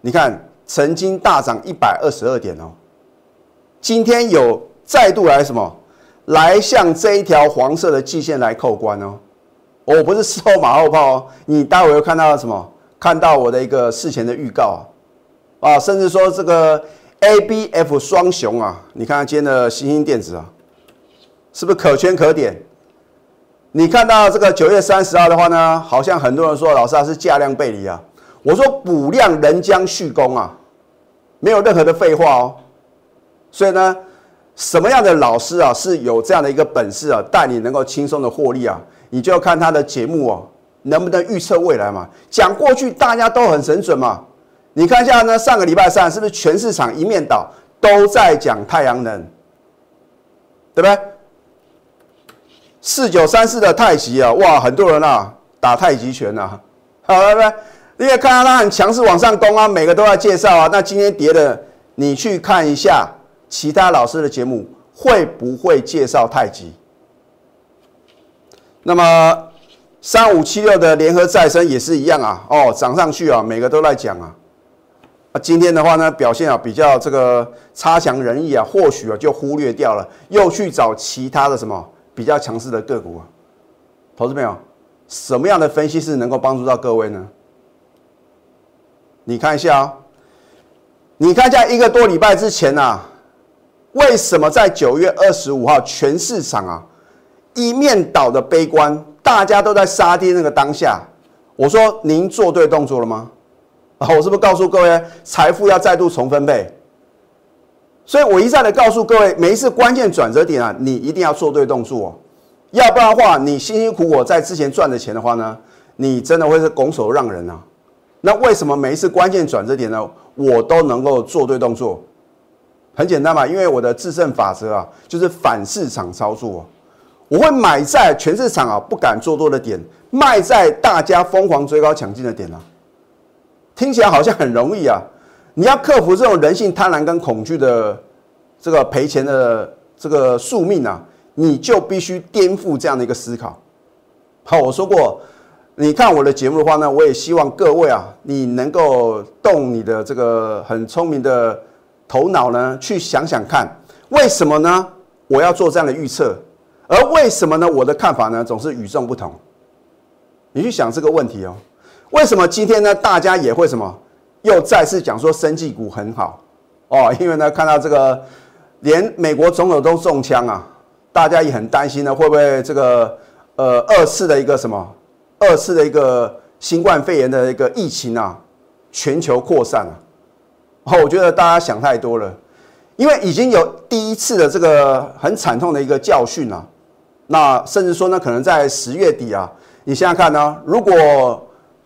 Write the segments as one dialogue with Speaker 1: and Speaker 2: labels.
Speaker 1: 你看曾经大涨一百二十二点哦，今天有再度来什么？来向这一条黄色的季线来扣关哦。我不是事后马后炮哦，你待会又看到什么？看到我的一个事前的预告啊，甚至说这个 A B F 双雄啊，你看今天的新兴电子啊，是不是可圈可点？你看到这个九月三十号的话呢，好像很多人说老师啊是价量背离啊，我说补量仍将续攻啊，没有任何的废话哦。所以呢，什么样的老师啊是有这样的一个本事啊，带你能够轻松的获利啊？你就要看他的节目哦，能不能预测未来嘛？讲过去大家都很神准嘛。你看一下呢，上个礼拜三是不是全市场一面倒都在讲太阳能，对不对？四九三四的太极啊，哇，很多人啊打太极拳啊，好了不？因为看到它很强势往上攻啊，每个都在介绍啊。那今天跌的，你去看一下其他老师的节目，会不会介绍太极？那么三五七六的联合再生也是一样啊，哦，涨上去啊，每个都在讲啊。啊，今天的话呢，表现啊比较这个差强人意啊，或许啊就忽略掉了，又去找其他的什么比较强势的个股啊。投资朋友，什么样的分析是能够帮助到各位呢？你看一下啊，你看一下一个多礼拜之前啊，为什么在九月二十五号全市场啊？一面倒的悲观，大家都在杀跌那个当下，我说您做对动作了吗？啊，我是不是告诉各位，财富要再度重分配？所以我一再的告诉各位，每一次关键转折点啊，你一定要做对动作，要不然的话，你辛辛苦苦在之前赚的钱的话呢，你真的会是拱手让人啊。那为什么每一次关键转折点呢，我都能够做对动作？很简单嘛，因为我的制胜法则啊，就是反市场操作。我会买在全市场啊不敢做多的点，卖在大家疯狂追高抢进的点啊。听起来好像很容易啊，你要克服这种人性贪婪跟恐惧的这个赔钱的这个宿命啊，你就必须颠覆这样的一个思考。好，我说过，你看我的节目的话呢，我也希望各位啊，你能够动你的这个很聪明的头脑呢，去想想看，为什么呢？我要做这样的预测。而为什么呢？我的看法呢，总是与众不同。你去想这个问题哦，为什么今天呢，大家也会什么，又再次讲说生技股很好哦？因为呢，看到这个连美国总统都中枪啊，大家也很担心呢，会不会这个呃二次的一个什么二次的一个新冠肺炎的一个疫情啊，全球扩散啊？哦，我觉得大家想太多了，因为已经有第一次的这个很惨痛的一个教训啊。那甚至说呢，可能在十月底啊，你想想看呢，如果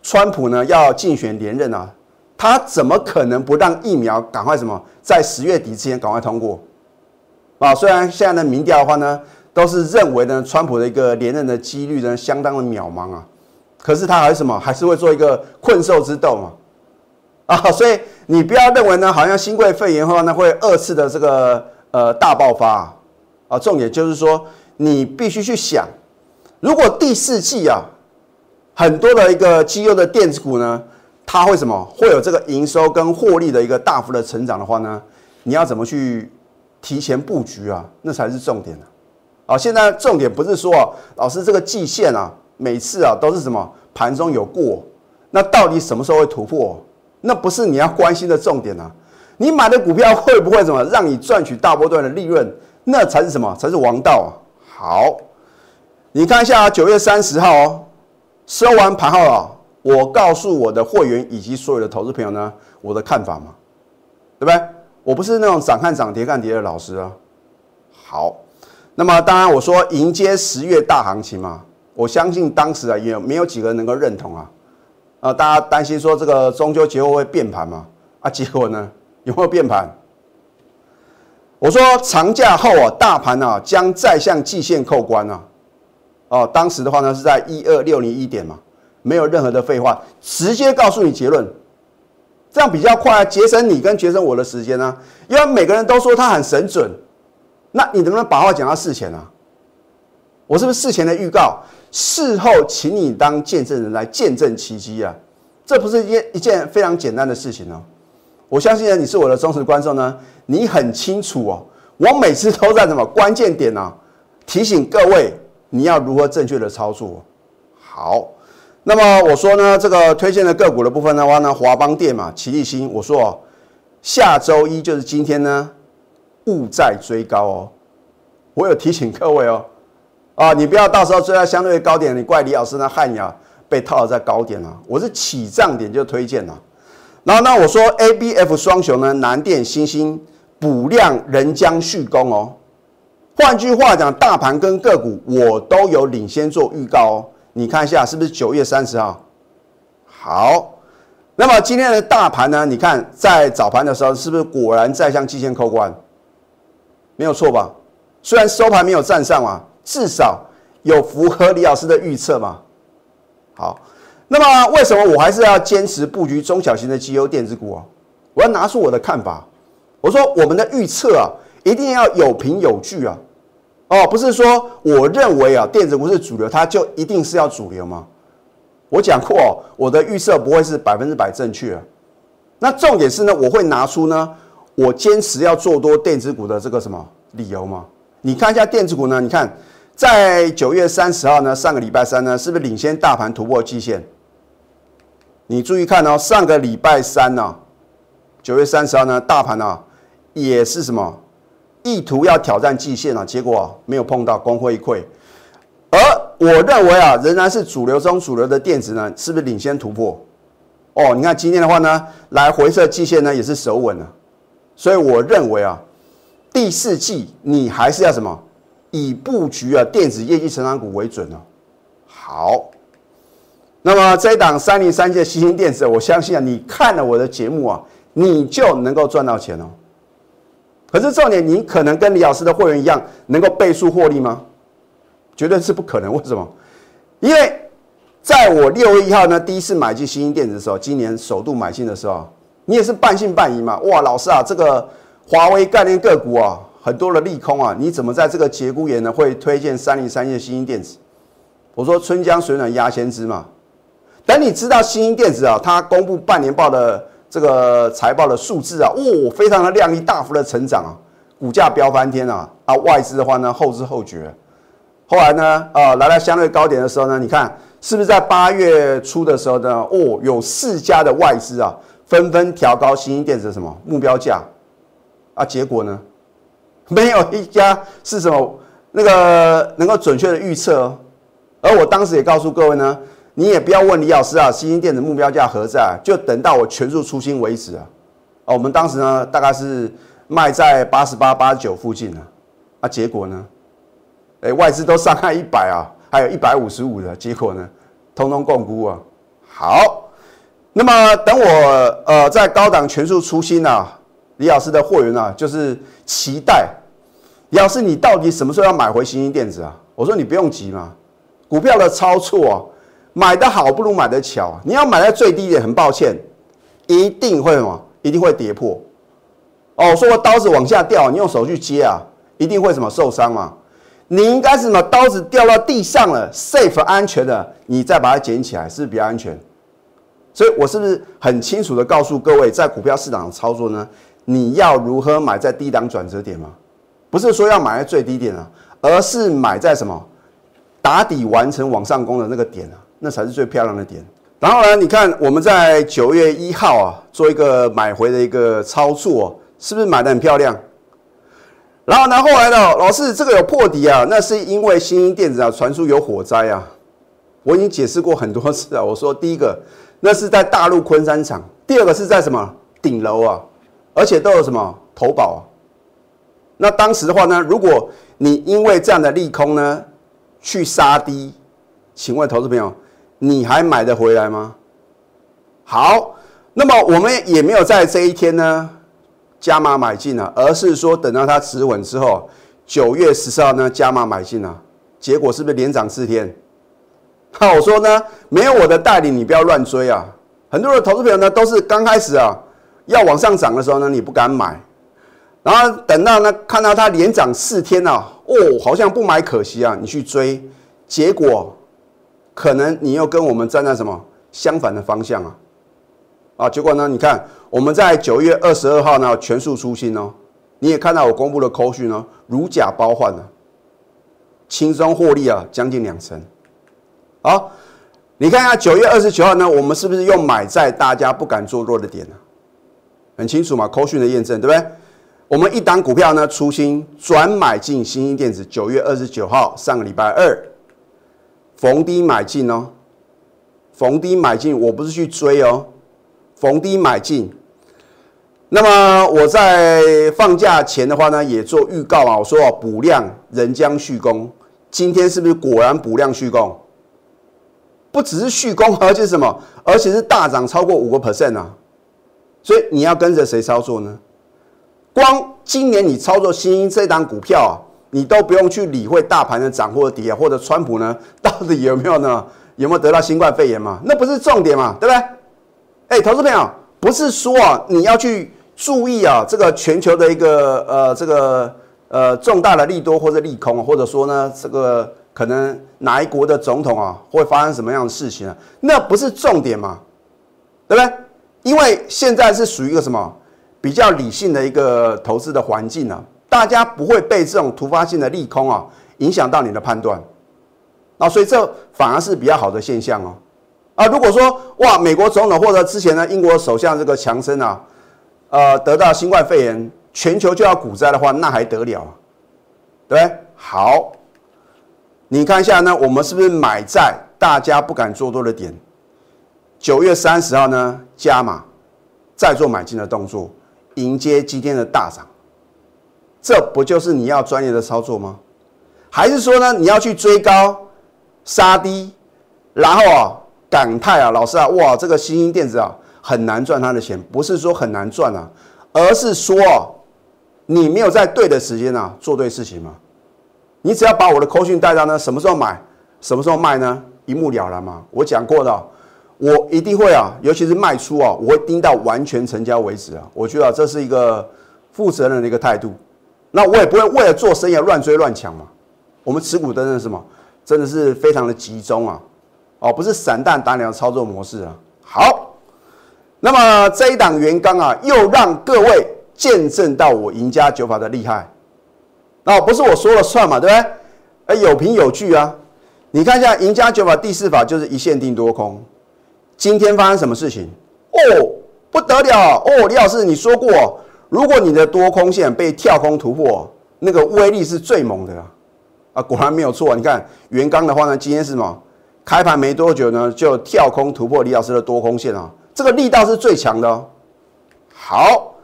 Speaker 1: 川普呢要竞选连任啊，他怎么可能不让疫苗赶快什么在十月底之前赶快通过？啊，虽然现在的民调的话呢，都是认为呢，川普的一个连任的几率呢相当的渺茫啊，可是它还是什么，还是会做一个困兽之斗嘛？啊，所以你不要认为呢，好像新冠肺炎后呢会二次的这个呃大爆发啊，重点就是说。你必须去想，如果第四季啊，很多的一个绩优的电子股呢，它会什么？会有这个营收跟获利的一个大幅的成长的话呢，你要怎么去提前布局啊？那才是重点啊！啊，现在重点不是说老师这个季线啊，每次啊都是什么盘中有过，那到底什么时候会突破？那不是你要关心的重点啊！你买的股票会不会什么让你赚取大波段的利润？那才是什么？才是王道啊！好，你看一下九月三十号哦，收完盘后啊，我告诉我的会员以及所有的投资朋友呢，我的看法嘛，对不对？我不是那种涨看涨跌看跌的老师啊。好，那么当然我说迎接十月大行情嘛，我相信当时啊也没有几个人能够认同啊，啊，大家担心说这个中秋节后会变盘嘛，啊，结果呢？有没有变盘？我说长假后啊，大盘啊将再向季线扣关啊，哦，当时的话呢是在一二六零一点嘛，没有任何的废话，直接告诉你结论，这样比较快，节省你跟节省我的时间呢。因为每个人都说他很神准，那你能不能把话讲到事前啊？我是不是事前的预告，事后请你当见证人来见证奇迹啊？这不是一件一件非常简单的事情哦？我相信呢，你是我的忠实观众呢，你很清楚哦。我每次都在什么关键点呢？提醒各位你要如何正确的操作。好，那么我说呢，这个推荐的个股的部分的话呢，华邦电嘛，奇力新，我说哦，下周一就是今天呢，勿再追高哦。我有提醒各位哦，啊，你不要到时候追在相对高点，你怪李老师呢，害你啊被套在高点了。我是起涨点就推荐了。然后呢，我说 A、B、F 双雄呢，南电、星星。补量仍将续攻哦。换句话讲，大盘跟个股我都有领先做预告哦。你看一下是不是九月三十号？好，那么今天的大盘呢？你看在早盘的时候是不是果然在向季线扣关？没有错吧？虽然收盘没有站上啊，至少有符合李老师的预测嘛。好，那么为什么我还是要坚持布局中小型的绩优电子股啊？我要拿出我的看法。我说我们的预测啊，一定要有凭有据啊，哦，不是说我认为啊电子股是主流，它就一定是要主流吗？我讲过哦，我的预测不会是百分之百正确。那重点是呢，我会拿出呢，我坚持要做多电子股的这个什么理由吗？你看一下电子股呢，你看在九月三十号呢，上个礼拜三呢，是不是领先大盘突破季线？你注意看哦，上个礼拜三呢，九月三十号呢，大盘呢。也是什么意图要挑战季线啊？结果没有碰到，功亏一篑。而我认为啊，仍然是主流中主流的电子呢，是不是领先突破？哦，你看今天的话呢，来回测季线呢，也是守稳了。所以我认为啊，第四季你还是要什么以布局啊电子业绩成长股为准哦。好，那么这一档三零三届新兴电子，我相信啊，你看了我的节目啊，你就能够赚到钱哦。可是重点，你可能跟李老师的会员一样，能够倍数获利吗？绝对是不可能。为什么？因为在我六月一号呢，第一次买进新兴电子的时候，今年首度买进的时候，你也是半信半疑嘛。哇，老师啊，这个华为概念个股啊，很多的利空啊，你怎么在这个节骨眼呢会推荐三零三一的新兴电子？我说春江水暖鸭先知嘛。等你知道新兴电子啊，它公布半年报的。这个财报的数字啊，哦，非常的亮丽，大幅的成长啊，股价飙翻天啊！啊，外资的话呢，后知后觉。后来呢，啊，来到相对高点的时候呢，你看是不是在八月初的时候呢？哦，有四家的外资啊，纷纷调高新兴电子的什么目标价啊？结果呢，没有一家是什么那个能够准确的预测哦。而我当时也告诉各位呢。你也不要问李老师啊，新兴电子目标价何在？就等到我全数出清为止啊！哦，我们当时呢，大概是卖在八十八、八十九附近啊。啊，结果呢？哎，外资都上看一百啊，还有一百五十五的，结果呢，通通共估啊。好，那么等我呃在高档全数出清啊，李老师的货源啊，就是期待李老师，你到底什么时候要买回新兴电子啊？我说你不用急嘛，股票的操作啊。买的好不如买的巧，你要买在最低点，很抱歉，一定会什么？一定会跌破。哦，说我刀子往下掉，你用手去接啊，一定会什么受伤嘛？你应该是什么？刀子掉到地上了，safe 安全的，你再把它捡起来，是不是比较安全？所以我是不是很清楚的告诉各位，在股票市场的操作呢？你要如何买在低档转折点吗？不是说要买在最低点啊，而是买在什么打底完成往上攻的那个点啊。那才是最漂亮的点。然后呢，你看我们在九月一号啊，做一个买回的一个操作，是不是买的很漂亮？然后呢，后来呢，老师这个有破底啊，那是因为新兴电子啊传出有火灾啊。我已经解释过很多次啊，我说第一个那是在大陆昆山厂，第二个是在什么顶楼啊，而且都有什么投保。那当时的话呢，如果你因为这样的利空呢，去杀低。请问投资朋友，你还买得回来吗？好，那么我们也没有在这一天呢加码买进了，而是说等到它止稳之后，九月十四号呢加码买进了，结果是不是连涨四天？好，我说呢，没有我的带领，你不要乱追啊。很多的投资朋友呢都是刚开始啊要往上涨的时候呢，你不敢买，然后等到呢看到它连涨四天啊，哦，好像不买可惜啊，你去追，结果。可能你又跟我们站在什么相反的方向啊？啊，结果呢，你看我们在九月二十二号呢全数出新哦，你也看到我公布的扣讯呢，如假包换了，轻松获利啊，将近两成。好，你看一下九月二十九号呢，我们是不是又买在大家不敢做多的点呢？很清楚嘛，扣讯的验证对不对？我们一档股票呢，出新转买进新兴电子，九月二十九号上个礼拜二逢低买进哦，逢低买进，我不是去追哦，逢低买进。那么我在放假前的话呢，也做预告啊，我说补量仍将续攻，今天是不是果然补量续攻？不只是续攻，而且是什么？而且是大涨超过五个 percent 啊！所以你要跟着谁操作呢？光今年你操作新兴这档股票啊，你都不用去理会大盘的涨或跌，或者川普呢 到底有没有呢？有没有得到新冠肺炎嘛？那不是重点嘛，对不对？哎，投资朋友，不是说啊你要去注意啊这个全球的一个呃这个呃重大的利多或者利空，或者说呢这个可能哪一国的总统啊会发生什么样的事情啊？那不是重点嘛，对不对？因为现在是属于一个什么？比较理性的一个投资的环境呢，大家不会被这种突发性的利空啊影响到你的判断，啊，所以这反而是比较好的现象哦。啊，如果说哇，美国总统或者之前呢英国首相这个强生啊，呃，得到新冠肺炎，全球就要股灾的话，那还得了？对不对？好，你看一下呢，我们是不是买在大家不敢做多的点？九月三十号呢加码，再做买进的动作。迎接今天的大涨，这不就是你要专业的操作吗？还是说呢，你要去追高杀低，然后啊感叹啊，老师啊，哇，这个新兴电子啊很难赚他的钱，不是说很难赚啊，而是说你没有在对的时间啊做对事情嘛。你只要把我的扣讯带到呢，什么时候买，什么时候卖呢，一目了然嘛。我讲过的。我一定会啊，尤其是卖出啊，我会盯到完全成交为止啊。我觉得这是一个负责任的一个态度。那我也不会为了做生意乱追乱抢嘛。我们持股真的是什么？真的是非常的集中啊。哦，不是散弹打鸟的操作模式啊。好，那么这一档元刚啊，又让各位见证到我赢家九法的厉害。那不是我说了算嘛，对不对？哎，有凭有据啊。你看一下赢家九法第四法就是一线定多空。今天发生什么事情？哦，不得了哦！李老师，你说过，如果你的多空线被跳空突破，那个威力是最猛的啊！啊，果然没有错。你看元刚的话呢，今天是什么？开盘没多久呢，就跳空突破李老师的多空线啊，这个力道是最强的哦。好，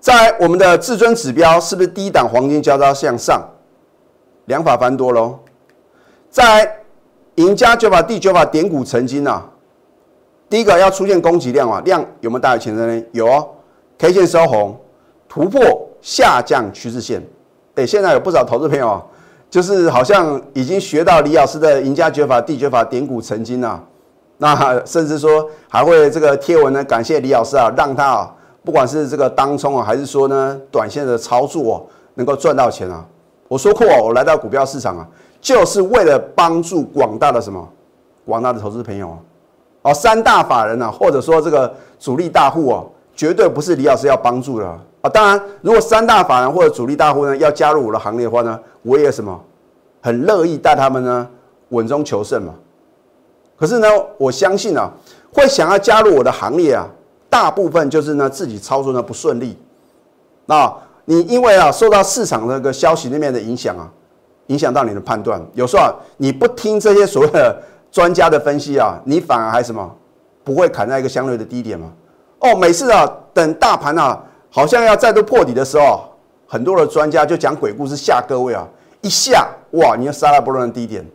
Speaker 1: 在我们的至尊指标是不是低档黄金交叉向上？两法翻多喽。在赢家九法第九法点股成金啊。第一个要出现供给量啊，量有没有大于前三呢？有哦，K 线收红，突破下降趋势线。哎，现在有不少投资朋友，就是好像已经学到李老师的赢家诀法、地诀法点股成金啊，那甚至说还会这个贴文呢，感谢李老师啊，让他啊，不管是这个当冲啊，还是说呢短线的操作啊，能够赚到钱啊。我说过，我来到股票市场啊，就是为了帮助广大的什么广大的投资朋友啊。哦，三大法人啊，或者说这个主力大户哦，绝对不是李老师要帮助的啊。当然，如果三大法人或者主力大户呢要加入我的行列的话呢，我也什么很乐意带他们呢稳中求胜嘛。可是呢，我相信啊，会想要加入我的行列啊，大部分就是呢自己操作呢不顺利。那你因为啊受到市场那个消息那边的影响啊，影响到你的判断，有时候你不听这些所谓的。专家的分析啊，你反而还什么不会砍在一个相对的低点吗？哦，每次啊，等大盘啊好像要再度破底的时候，很多的专家就讲鬼故事吓各位啊，一下哇，你要杀到波段的低点，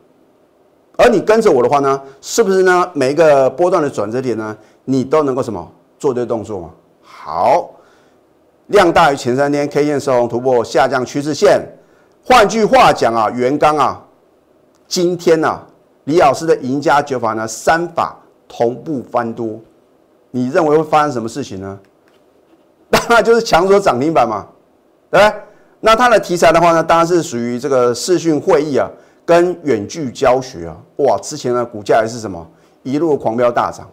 Speaker 1: 而你跟着我的话呢，是不是呢？每一个波段的转折点呢，你都能够什么做对动作吗？好，量大于前三天 K 线收红突破下降趋势线，换句话讲啊，元刚啊，今天啊？李老师的赢家九法呢，三法同步翻多，你认为会发生什么事情呢？当然就是强者涨停板嘛，对不对？那它的题材的话呢，当然是属于这个视讯会议啊，跟远距教学啊。哇，之前呢股价还是什么一路狂飙大涨，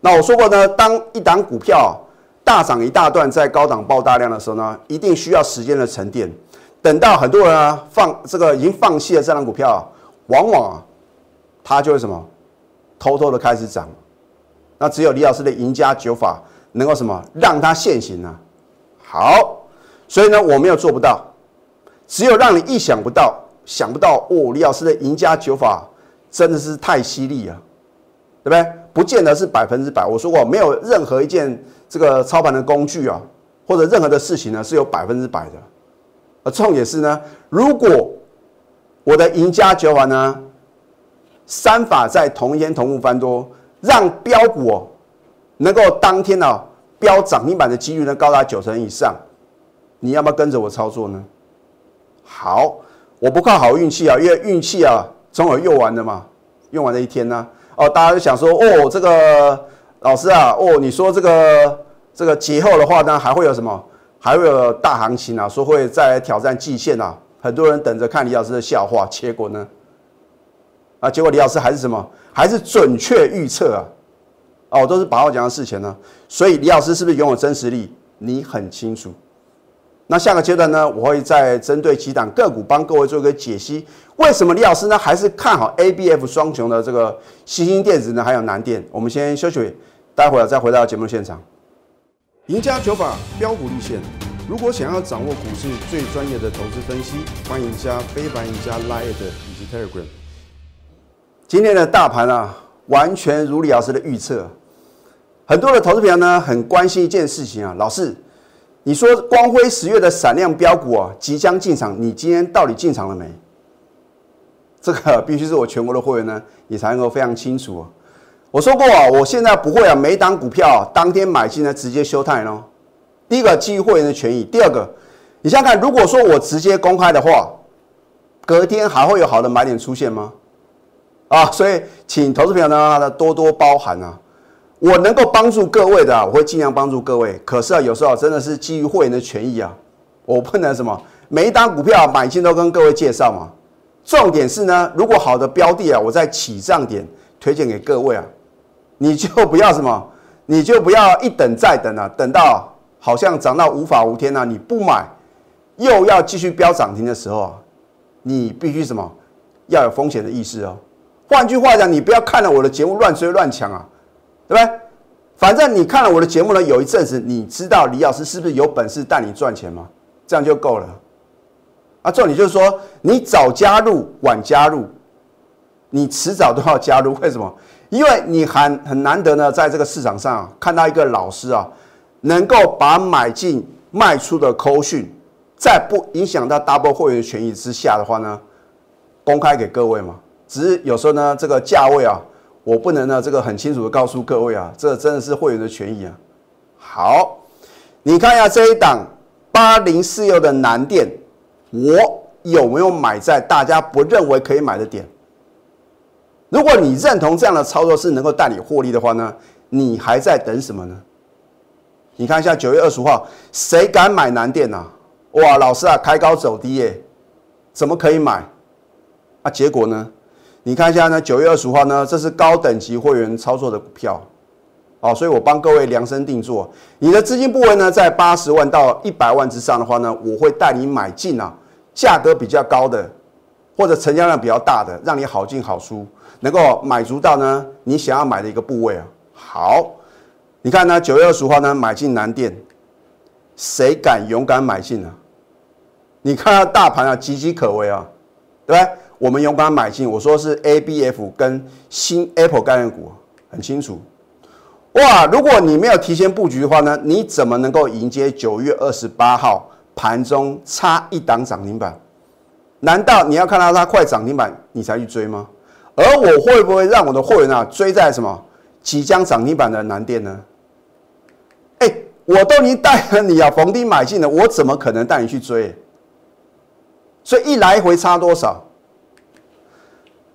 Speaker 1: 那我说过呢，当一档股票大涨一大段，在高档爆大量的时候呢，一定需要时间的沉淀。等到很多人啊放这个已经放弃了这档股票，往往啊，它就会什么，偷偷的开始涨。那只有李老师的赢家九法能够什么让它现行呢？好，所以呢，我们又做不到，只有让你意想不到，想不到哦，李老师的赢家九法真的是太犀利啊，对不对？不见得是百分之百。我说过，没有任何一件这个操盘的工具啊，或者任何的事情呢，是有百分之百的。而重点是呢，如果我的赢家九法呢，三法在同一天同步翻多，让标股哦能够当天呢标涨停板的几率呢高达九成以上，你要不要跟着我操作呢？好，我不靠好运气啊，因为运气啊总有用完的嘛，用完的一天呢。哦，大家就想说，哦，这个老师啊，哦，你说这个这个节后的话呢，还会有什么？还会有大行情啊？说会再来挑战季线啊？很多人等着看李老师的笑话，结果呢？啊，结果李老师还是什么？还是准确预测啊？哦，都是把握讲的事情呢。所以李老师是不是拥有真实力？你很清楚。那下个阶段呢，我会再针对几档个股帮各位做一个解析。为什么李老师呢还是看好 A、B、F 双雄的这个新兴电子呢？还有南电？我们先休息，待会儿再回到节目现场。赢家九法标股立线。如果想要掌握股市最专业的投资分析，欢迎加非凡、赢家 Line 以及 Telegram。今天的大盘啊，完全如李老师的预测。很多的投资朋友呢，很关心一件事情啊，老师。你说光辉十月的闪亮标股啊，即将进场，你今天到底进场了没？这个必须是我全国的会员呢，你才能够非常清楚。我说过啊，我现在不会啊，每档股票当天买进呢，直接休态哦。第一个基于会员的权益，第二个，你想想看，如果说我直接公开的话，隔天还会有好的买点出现吗？啊，所以请投资朋友呢，多多包涵啊。我能够帮助各位的，我会尽量帮助各位。可是啊，有时候真的是基于会员的权益啊，我不能什么每一单股票买进都跟各位介绍嘛。重点是呢，如果好的标的啊，我在起涨点推荐给各位啊，你就不要什么，你就不要一等再等啊，等到好像涨到无法无天啊，你不买又要继续飙涨停的时候啊，你必须什么要有风险的意识哦。换句话讲，你不要看了我的节目乱追乱抢啊。对不对？反正你看了我的节目呢，有一阵子，你知道李老师是不是有本事带你赚钱吗？这样就够了。啊，重点就是说，你早加入晚加入，你迟早都要加入。为什么？因为你很很难得呢，在这个市场上看到一个老师啊，能够把买进卖出的扣讯，在不影响到 double 会员权益之下的话呢，公开给各位嘛。只是有时候呢，这个价位啊。我不能呢，这个很清楚的告诉各位啊，这真的是会员的权益啊。好，你看一下这一档八零四六的南电，我有没有买在大家不认为可以买的点？如果你认同这样的操作是能够带你获利的话呢，你还在等什么呢？你看一下九月二十五号，谁敢买南电呢？哇，老师啊，开高走低耶，怎么可以买？啊，结果呢？你看一下呢，九月二十号呢，这是高等级会员操作的股票，哦，所以我帮各位量身定做。你的资金部位呢，在八十万到一百万之上的话呢，我会带你买进啊，价格比较高的，或者成交量比较大的，让你好进好出，能够买足到呢你想要买的一个部位啊。好，你看呢，九月二十号呢，买进南电，谁敢勇敢买进呢？你看大盘啊，岌岌可危啊，对不对？我们勇敢买进，我说是 A B F 跟新 Apple 概念股，很清楚。哇，如果你没有提前布局的话呢，你怎么能够迎接九月二十八号盘中差一档涨停板？难道你要看到它快涨停板你才去追吗？而我会不会让我的会员啊追在什么即将涨停板的南店呢？哎，我都已经带了你啊逢低买进了，我怎么可能带你去追？所以一来回差多少？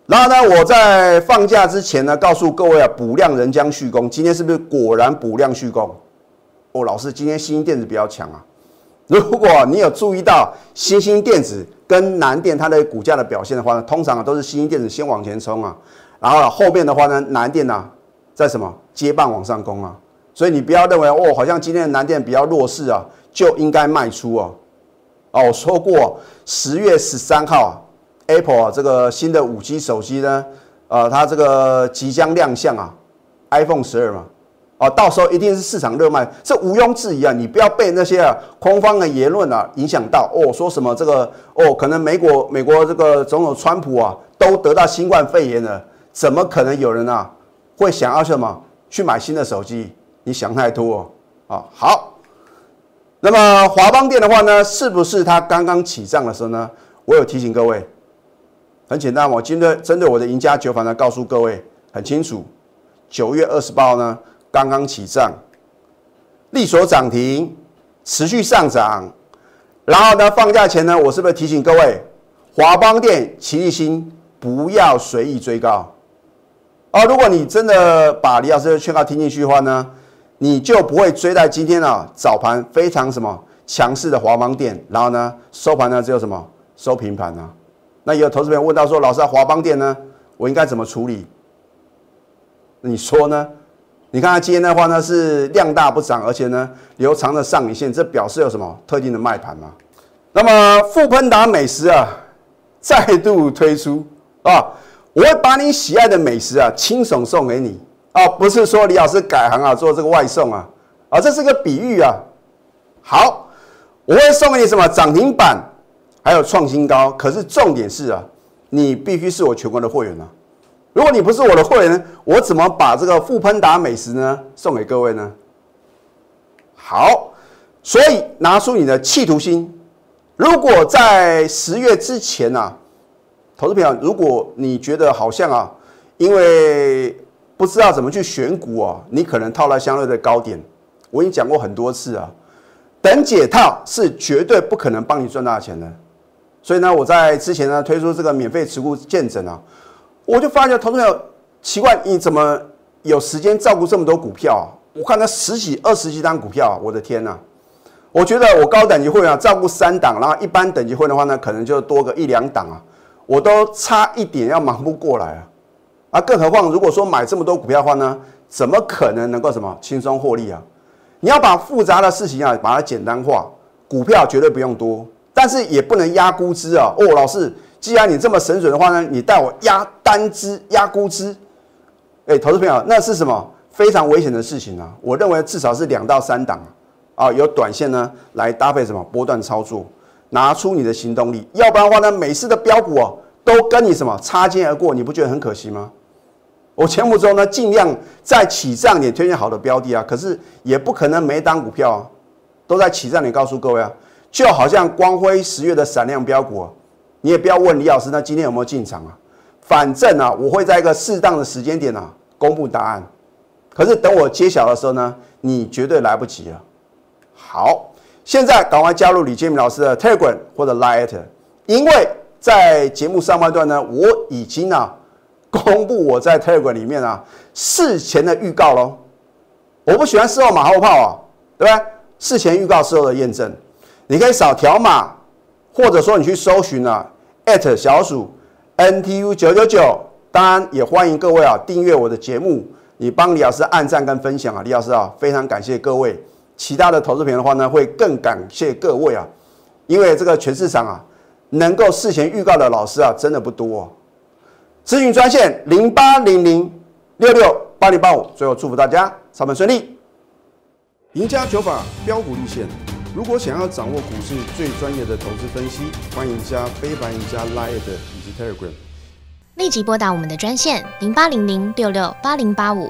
Speaker 1: 然后呢，我在放假之前呢，告诉各位啊，补量人将续攻。今天是不是果然补量续攻？哦，老师，今天新兴电子比较强啊。如果你有注意到新兴电子跟南电它的股价的表现的话呢，通常都是新兴电子先往前冲啊，然后后面的话呢，南电呢在什么接棒往上攻啊。所以你不要认为哦，好像今天的南电比较弱势啊，就应该卖出哦。哦，我说过十月十三号，Apple 啊这个新的五 G 手机呢，呃，它这个即将亮相啊，iPhone 十二嘛。哦，到时候一定是市场热卖，这毋庸置疑啊！你不要被那些啊空方的言论啊影响到哦，说什么这个哦，可能美国美国这个总统川普啊都得到新冠肺炎了，怎么可能有人啊会想要什么去买新的手机？你想太多啊！好，那么华邦电的话呢，是不是它刚刚起涨的时候呢？我有提醒各位，很简单，我今天针对我的赢家酒坊呢，告诉各位很清楚，九月二十八号呢。刚刚起涨，利所涨停，持续上涨。然后呢，放假前呢，我是不是提醒各位，华邦电、齐力新不要随意追高。哦，如果你真的把李老师的劝告听进去的话呢，你就不会追在今天啊早盘非常什么强势的华邦电，然后呢收盘呢只有什么收平盘啊。那有投资朋友问到说，老师华邦电呢，我应该怎么处理？你说呢？你看它今天的话呢是量大不涨，而且呢留长的上影线，这表示有什么特定的卖盘吗？那么富喷达美食啊再度推出啊，我会把你喜爱的美食啊亲手送给你啊，不是说李老师改行啊做这个外送啊啊，这是个比喻啊。好，我会送给你什么涨停板，还有创新高，可是重点是啊，你必须是我全国的会员啊。如果你不是我的会员，我怎么把这个富喷达美食呢送给各位呢？好，所以拿出你的企图心。如果在十月之前啊，投资朋友，如果你觉得好像啊，因为不知道怎么去选股啊，你可能套了相对的高点。我已经讲过很多次啊，等解套是绝对不可能帮你赚大钱的。所以呢，我在之前呢推出这个免费持股见证啊。我就发现，投资者奇怪，你怎么有时间照顾这么多股票啊？我看他十几、二十几张股票，我的天呐！我觉得我高等级会员啊照顾三档，然后一般等级会员的话呢，可能就多个一两档啊，我都差一点要忙不过来啊！啊，更何况如果说买这么多股票的话呢，怎么可能能够什么轻松获利啊？你要把复杂的事情啊，把它简单化，股票绝对不用多，但是也不能压估值啊！哦，老师。既然你这么神准的话呢，你带我压单支、压估值，哎，投资朋友，那是什么非常危险的事情啊？我认为至少是两到三档啊，有短线呢来搭配什么波段操作，拿出你的行动力，要不然的话呢，每次的标股哦都跟你什么擦肩而过，你不觉得很可惜吗？我前五周呢尽量在起涨点推荐好的标的啊，可是也不可能每一档股票啊都在起涨点告诉各位啊，就好像光辉十月的闪亮标股。你也不要问李老师，那今天有没有进场啊？反正啊，我会在一个适当的时间点啊公布答案。可是等我揭晓的时候呢，你绝对来不及了。好，现在赶快加入李建明老师的 Telegram 或者 Light，因为在节目上半段呢，我已经啊公布我在 Telegram 里面啊事前的预告喽。我不喜欢事后马后炮啊，对不对？事前预告，事后的验证，你可以扫条码。或者说你去搜寻啊，at 小鼠 NTU 九九九，当然也欢迎各位啊订阅我的节目，你帮李老师按赞跟分享啊，李老师啊非常感谢各位。其他的投资品的话呢，会更感谢各位啊，因为这个全市场啊，能够事前预告的老师啊真的不多。咨询专线零八零零六六八零八五，最后祝福大家上班顺利，赢家九法标股立线。如果想要掌握股市最专业的投资分析，欢迎加非凡、加 Line 以及 Telegram。
Speaker 2: 立即拨打我们的专线零八零零六六八零八五